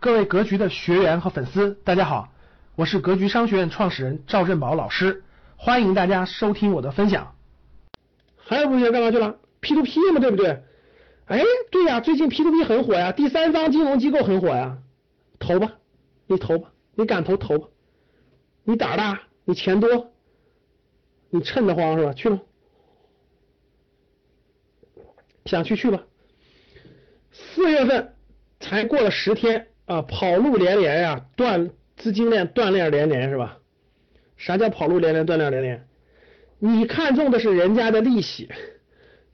各位格局的学员和粉丝，大家好，我是格局商学院创始人赵振宝老师，欢迎大家收听我的分享。还有同学干嘛去了？P to P 嘛，对不对？哎，对呀，最近 P to P 很火呀，第三方金融机构很火呀，投吧，你投吧，你敢投投吧，你胆大，你钱多，你趁得慌是吧？去吧，想去去吧。四月份才过了十天。啊，跑路连连呀，断资金链断链连连是吧？啥叫跑路连连断链连连？你看中的是人家的利息，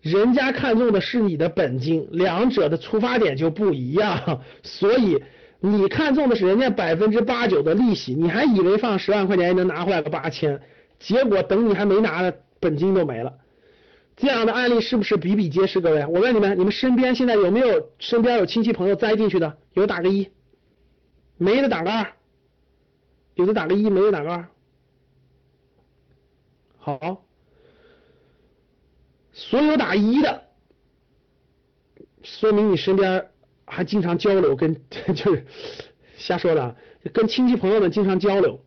人家看中的是你的本金，两者的出发点就不一样。所以你看中的是人家百分之八九的利息，你还以为放十万块钱能拿回来个八千，结果等你还没拿呢，本金都没了。这样的案例是不是比比皆是？各位，我问你们，你们身边现在有没有身边有亲戚朋友栽进去的？有打个一。没的打个二，有的打个一，没的打个二。好，所有打一的，说明你身边还经常交流，跟 就是瞎说的，跟亲戚朋友们经常交流，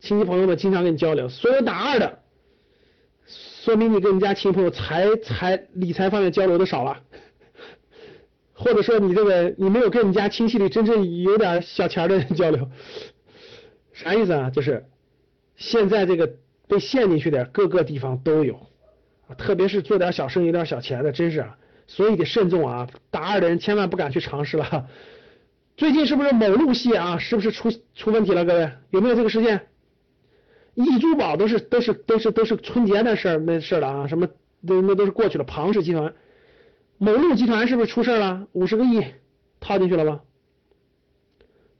亲戚朋友们经常跟你交流。所有打二的，说明你跟你家亲戚朋友财财理财方面交流的少了。或者说你这个你没有跟你家亲戚里真正有点小钱的人交流，啥意思啊？就是现在这个被陷进去的各个地方都有，特别是做点小生意、有点小钱的，真是啊，所以得慎重啊！打二的人千万不敢去尝试了。最近是不是某路系啊？是不是出出问题了？各位有没有这个事件？易珠宝都是都是都是都是春节的事儿那事儿了啊？什么那那都是过去了。庞氏集团。某路集团是不是出事了？五十个亿套进去了吧？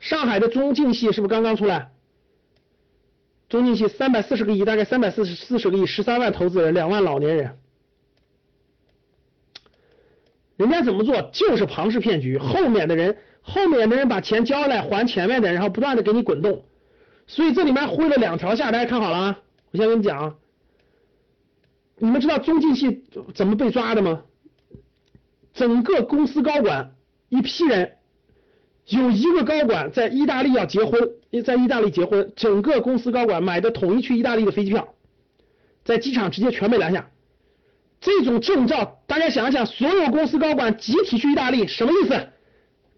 上海的中晋系是不是刚刚出来？中晋系三百四十个亿，大概三百四十四十个亿，十三万投资人，两万老年人，人家怎么做？就是庞氏骗局，后面的人，后面的人把钱交来还前面的，然后不断的给你滚动，所以这里面挥了两条下，大家看好了啊！我先跟你讲，你们知道中晋系怎么被抓的吗？整个公司高管一批人，有一个高管在意大利要结婚，在意大利结婚，整个公司高管买的统一去意大利的飞机票，在机场直接全被拦下。这种证照，大家想一想，所有公司高管集体去意大利，什么意思？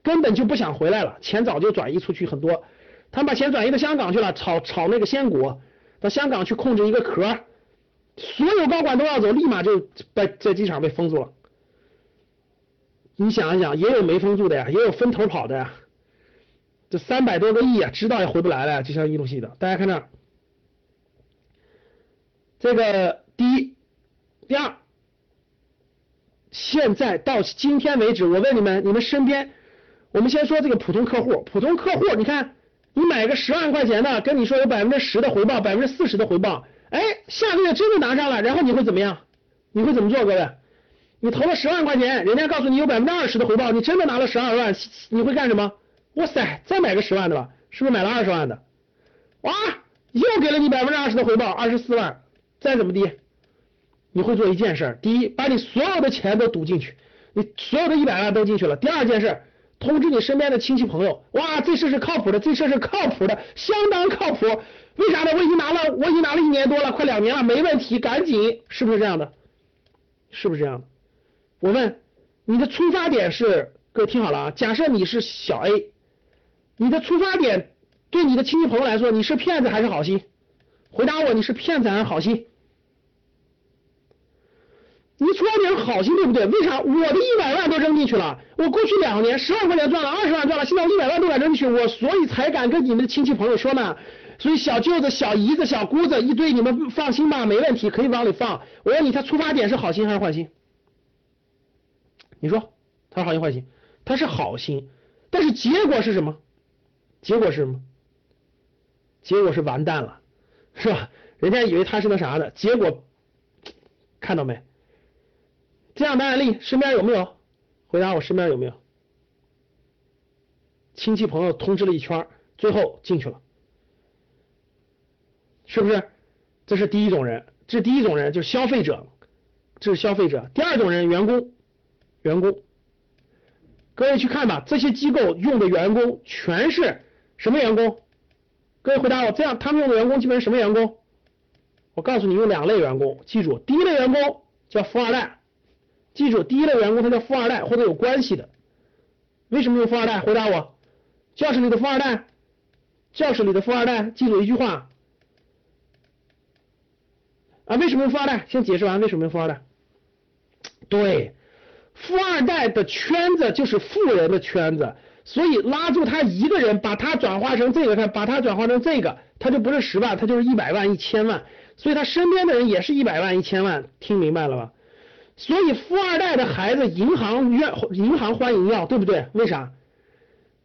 根本就不想回来了，钱早就转移出去很多，他们把钱转移到香港去了，炒炒那个仙股，到香港去控制一个壳，所有高管都要走，立马就在在机场被封住了。你想一想，也有没封住的呀，也有分头跑的呀。这三百多个亿啊，知道也回不来了，就像一路系的。大家看这，这个第一、第二，现在到今天为止，我问你们，你们身边，我们先说这个普通客户，普通客户，你看，你买个十万块钱的，跟你说有百分之十的回报，百分之四十的回报，哎，下个月真的拿上了，然后你会怎么样？你会怎么做，各位？你投了十万块钱，人家告诉你有百分之二十的回报，你真的拿了十二万，你会干什么？哇塞，再买个十万的吧，是不是买了二十万的？哇，又给了你百分之二十的回报，二十四万，再怎么地，你会做一件事：第一，把你所有的钱都赌进去，你所有的一百万都进去了；第二件事，通知你身边的亲戚朋友，哇，这事是靠谱的，这事是靠谱的，相当靠谱。为啥呢？我已经拿了，我已经拿了一年多了，快两年了，没问题，赶紧，是不是这样的？是不是这样的？我问你的出发点是，各位听好了啊！假设你是小 A，你的出发点对你的亲戚朋友来说，你是骗子还是好心？回答我，你是骗子还是好心？你出发点是好心，对不对？为啥？我的一百万都扔进去了，我过去两年十万块钱赚了，二十万赚了，现在我一百万都敢扔进去，我所以才敢跟你们的亲戚朋友说呢。所以小舅子、小姨子、小姑子一堆，你们放心吧，没问题，可以往里放。我问你，他出发点是好心还是坏心？你说他是好心坏心？他是好心，但是结果是什么？结果是什么？结果是完蛋了，是吧？人家以为他是那啥的，结果看到没？这样的案例身边有没有？回答我，身边有没有？亲戚朋友通知了一圈，最后进去了，是不是？这是第一种人，这是第一种人，就是消费者，这是消费者。第二种人，员工。员工，各位去看吧，这些机构用的员工全是什么员工？各位回答我，这样他们用的员工基本是什么员工？我告诉你，用两类员工，记住，第一类员工叫富二代，记住，第一类员工他叫富二代或者有关系的。为什么用富二代？回答我，教室里的富二代，教室里的富二代，记住一句话啊，为什么用富二代？先解释完为什么用富二代。对，富二代的圈子就是富人的圈子，所以拉住他一个人，把他转化成这个，看，把他转化成这个，他就不是十万，他就是一百万、一千万，所以他身边的人也是一百万、一千万，听明白了吧？所以富二代的孩子，银行愿银行欢迎要，对不对？为啥？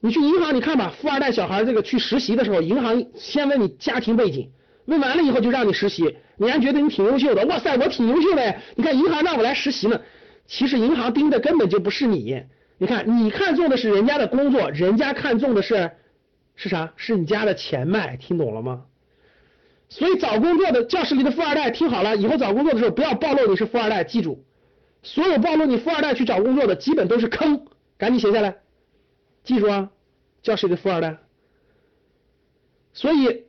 你去银行你看吧，富二代小孩这个去实习的时候，银行先问你家庭背景，问完了以后就让你实习，你还觉得你挺优秀的，哇塞，我挺优秀的，你看银行让我来实习呢。其实银行盯的根本就不是你，你看你看中的是人家的工作，人家看中的是是啥？是你家的钱脉，听懂了吗？所以找工作的教室里的富二代，听好了，以后找工作的时候不要暴露你是富二代，记住。所有暴露你富二代去找工作的，基本都是坑，赶紧写下来，记住啊，教室里的富二代。所以，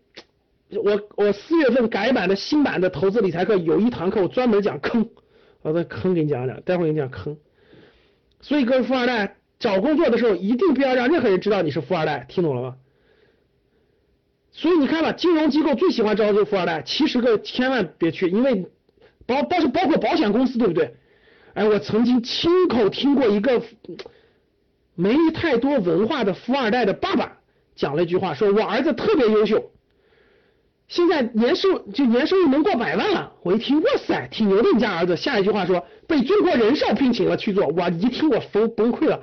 我我四月份改版的新版的投资理财课有一堂课我专门讲坑，我把坑给你讲讲，待会儿给你讲坑。所以各位富二代找工作的时候，一定不要让任何人知道你是富二代，听懂了吗？所以你看吧，金融机构最喜欢招这富二代，其实个千万别去，因为包但是包括保险公司，对不对？哎，我曾经亲口听过一个没太多文化的富二代的爸爸讲了一句话，说我儿子特别优秀，现在年收就年收入能过百万了。我一听，哇塞，挺牛的，你家儿子。下一句话说被中国人寿聘请了去做，我一听我崩崩溃了。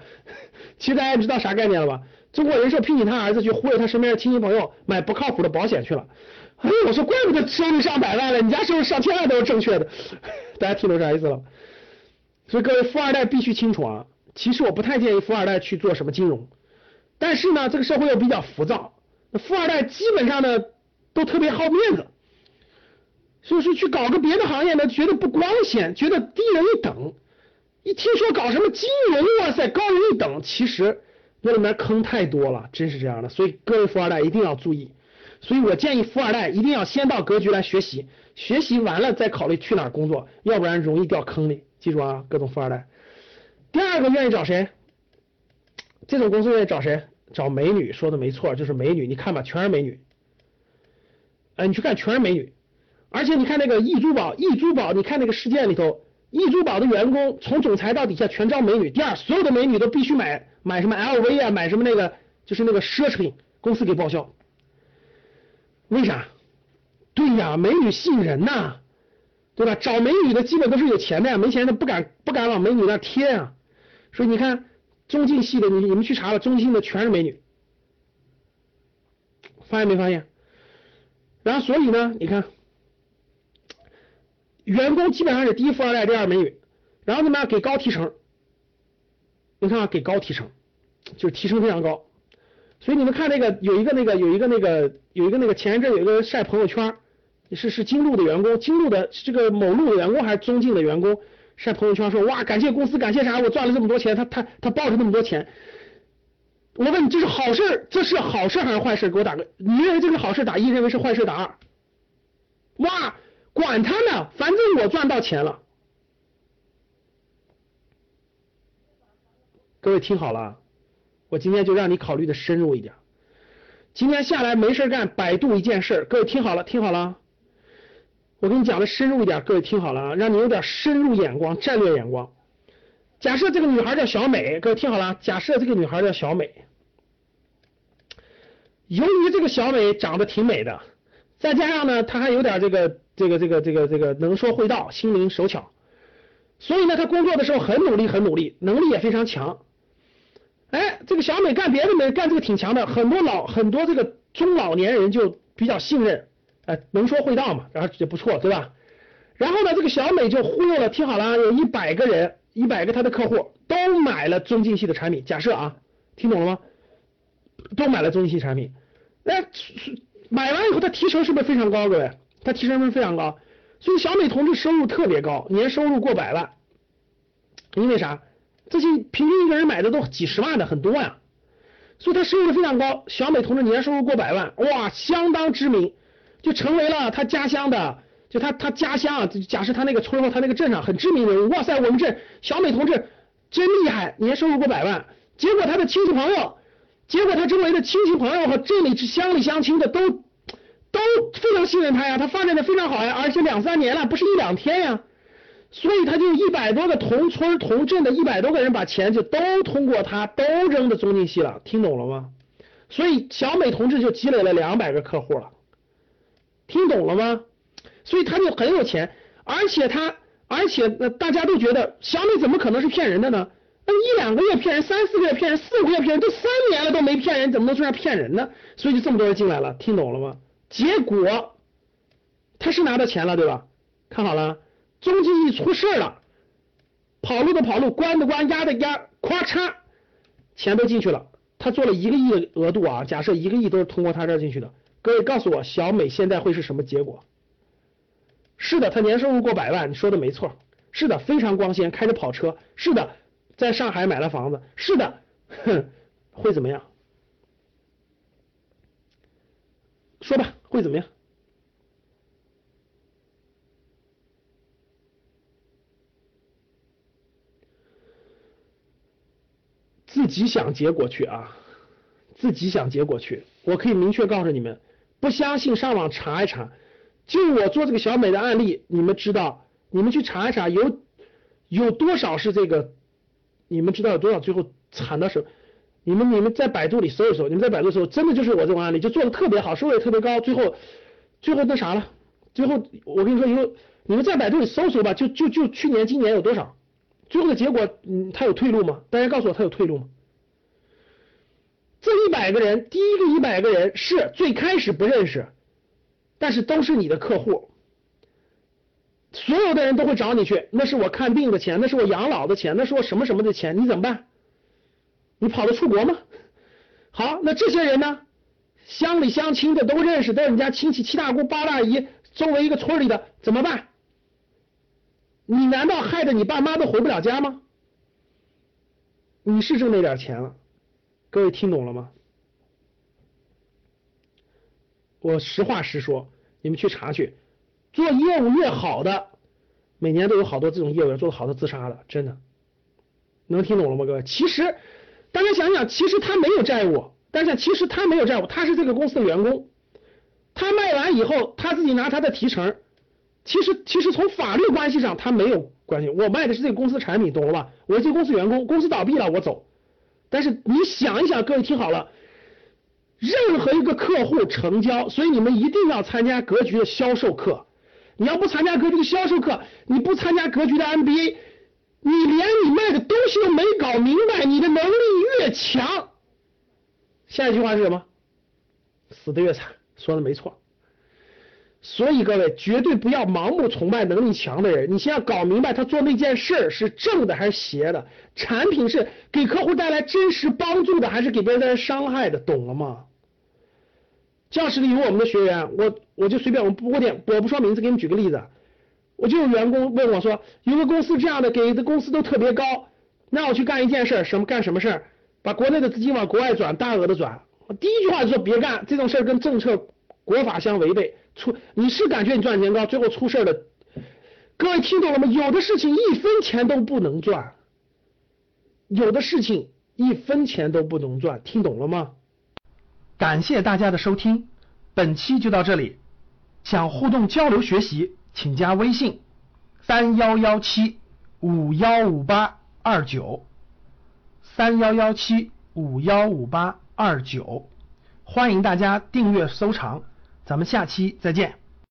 其实大家知道啥概念了吧？中国人寿聘请他儿子去忽悠他身边的亲戚朋友买不靠谱的保险去了。哎，我说怪不得收入上百万了，你家收入上千万都是正确的。大家听懂啥意思了？所以各位富二代必须清楚啊，其实我不太建议富二代去做什么金融，但是呢，这个社会又比较浮躁，那富二代基本上呢都特别好面子，所以说去搞个别的行业呢，觉得不光鲜，觉得低人一等。一听说搞什么金融，哇塞，高人一等，其实那里面坑太多了，真是这样的。所以各位富二代一定要注意，所以我建议富二代一定要先到格局来学习，学习完了再考虑去哪儿工作，要不然容易掉坑里。记住啊，各种富二代。第二个愿意找谁？这种公司愿意找谁？找美女，说的没错，就是美女。你看吧，全是美女。哎，你去看，全是美女。而且你看那个易珠宝，易珠宝，你看那个事件里头，易珠宝的员工从总裁到底下全招美女。第二，所有的美女都必须买买什么 LV 啊，买什么那个就是那个奢侈品，公司给报销。为啥？对呀，美女吸引人呐。对吧？找美女的基本都是有钱的呀，没钱的不敢不敢往美女那贴啊。所以你看中进系的，你你们去查了，中进的全是美女，发现没发现？然后所以呢，你看员工基本上是第一富二代，第二美女，然后怎么样给高提成？你看啊，给高提成，就是提成非常高。所以你们看那个有一个那个有一个那个有一个那个前一阵有一个晒朋友圈。是是金路的员工，金路的这个某路的员工还是中进的员工晒朋友圈说哇感谢公司感谢啥我赚了这么多钱他他他抱着那么多钱，我问你这是好事这是好事还是坏事给我打个你认为这是好事打一认为是坏事打二，哇管他呢反正我赚到钱了，各位听好了，我今天就让你考虑的深入一点，今天下来没事干百度一件事，各位听好了听好了。我跟你讲的深入一点，各位听好了啊，让你有点深入眼光、战略眼光。假设这个女孩叫小美，各位听好了，假设这个女孩叫小美。由于这个小美长得挺美的，再加上呢，她还有点这个这个这个这个这个能说会道、心灵手巧，所以呢，她工作的时候很努力、很努力，能力也非常强。哎，这个小美干别的没干这个挺强的，很多老很多这个中老年人就比较信任。哎，能说会道嘛，然后也不错，对吧？然后呢，这个小美就忽悠了，听好了，有一百个人，一百个他的客户都买了中进系的产品。假设啊，听懂了吗？都买了中进系产品，那买完以后，他提成是不是非常高？各位，他提成不是非常高，所以小美同志收入特别高，年收入过百万。因为啥？这些平均一个人买的都几十万的，很多呀。所以他收入非常高，小美同志年收入过百万，哇，相当知名，就成为了他家乡的，就他他家乡啊，假设他那个村或他那个镇上很知名人物，哇塞，我们这小美同志真厉害，年收入过百万。结果他的亲戚朋友，结果他周围的亲戚朋友和镇里乡里乡亲的都 都非常信任他呀，他发展的非常好呀，而且两三年了，不是一两天呀。所以他就一百多个同村同镇的一百多个人把钱就都通过他都扔到中信系了，听懂了吗？所以小美同志就积累了两百个客户了，听懂了吗？所以他就很有钱，而且他而且那大家都觉得小美怎么可能是骗人的呢？那一两个月骗人，三四个月骗人，四个月骗人，都三年了都没骗人，怎么能算上骗人呢？所以就这么多人进来了，听懂了吗？结果他是拿到钱了，对吧？看好了。中金一出事了，跑路的跑路，关的关，压的压，咵嚓，钱都进去了。他做了一个亿的额度啊，假设一个亿都是通过他这儿进去的。各位告诉我，小美现在会是什么结果？是的，他年收入过百万，你说的没错。是的，非常光鲜，开着跑车。是的，在上海买了房子。是的，哼，会怎么样？说吧，会怎么样？自己想结果去啊，自己想结果去。我可以明确告诉你们，不相信上网查一查。就我做这个小美的案例，你们知道，你们去查一查，有有多少是这个？你们知道有多少最后惨的时候？你们你们在百度里搜一搜，你们在百度搜，真的就是我这种案例，就做的特别好，收入也特别高，最后最后那啥了？最后我跟你说，以后你们在百度里搜搜吧，就就就去年今年有多少？最后的结果，嗯，他有退路吗？大家告诉我，他有退路吗？这一百个人，第一个一百个人是最开始不认识，但是都是你的客户，所有的人都会找你去，那是我看病的钱，那是我养老的钱，那是我什么什么的钱，你怎么办？你跑得出国吗？好，那这些人呢？乡里乡亲的都认识，都是你家亲戚，七大姑八大姨，周围一个村里的，怎么办？你难道害得你爸妈都回不了家吗？你是挣那点钱了，各位听懂了吗？我实话实说，你们去查去，做业务越好的，每年都有好多这种业务员做的好的自杀的，真的，能听懂了吗？各位，其实大家想想，其实他没有债务，但是其实他没有债务，他是这个公司的员工，他卖完以后，他自己拿他的提成。其实，其实从法律关系上，他没有关系。我卖的是这个公司产品，懂了吧？我是这公司员工，公司倒闭了，我走。但是你想一想，各位听好了，任何一个客户成交，所以你们一定要参加格局的销售课。你要不参加格局的销售课，你不参加格局的 MBA，你连你卖的东西都没搞明白，你的能力越强，下一句话是什么？死的越惨。说的没错。所以各位绝对不要盲目崇拜能力强的人，你先要搞明白他做那件事是正的还是邪的，产品是给客户带来真实帮助的还是给别人带来伤害的，懂了吗？教室里有我们的学员，我我就随便我不点我不说名字，给你举个例子，我就有员工问我说，有个公司这样的给的公司都特别高，那我去干一件事，什么干什么事儿把国内的资金往国外转，大额的转，我第一句话就说别干这种事儿跟政策国法相违背。出你是感觉你赚钱高，最后出事了。各位听懂了吗？有的事情一分钱都不能赚，有的事情一分钱都不能赚，听懂了吗？感谢大家的收听，本期就到这里。想互动交流学习，请加微信三幺幺七五幺五八二九三幺幺七五幺五八二九，欢迎大家订阅收藏。咱们下期再见。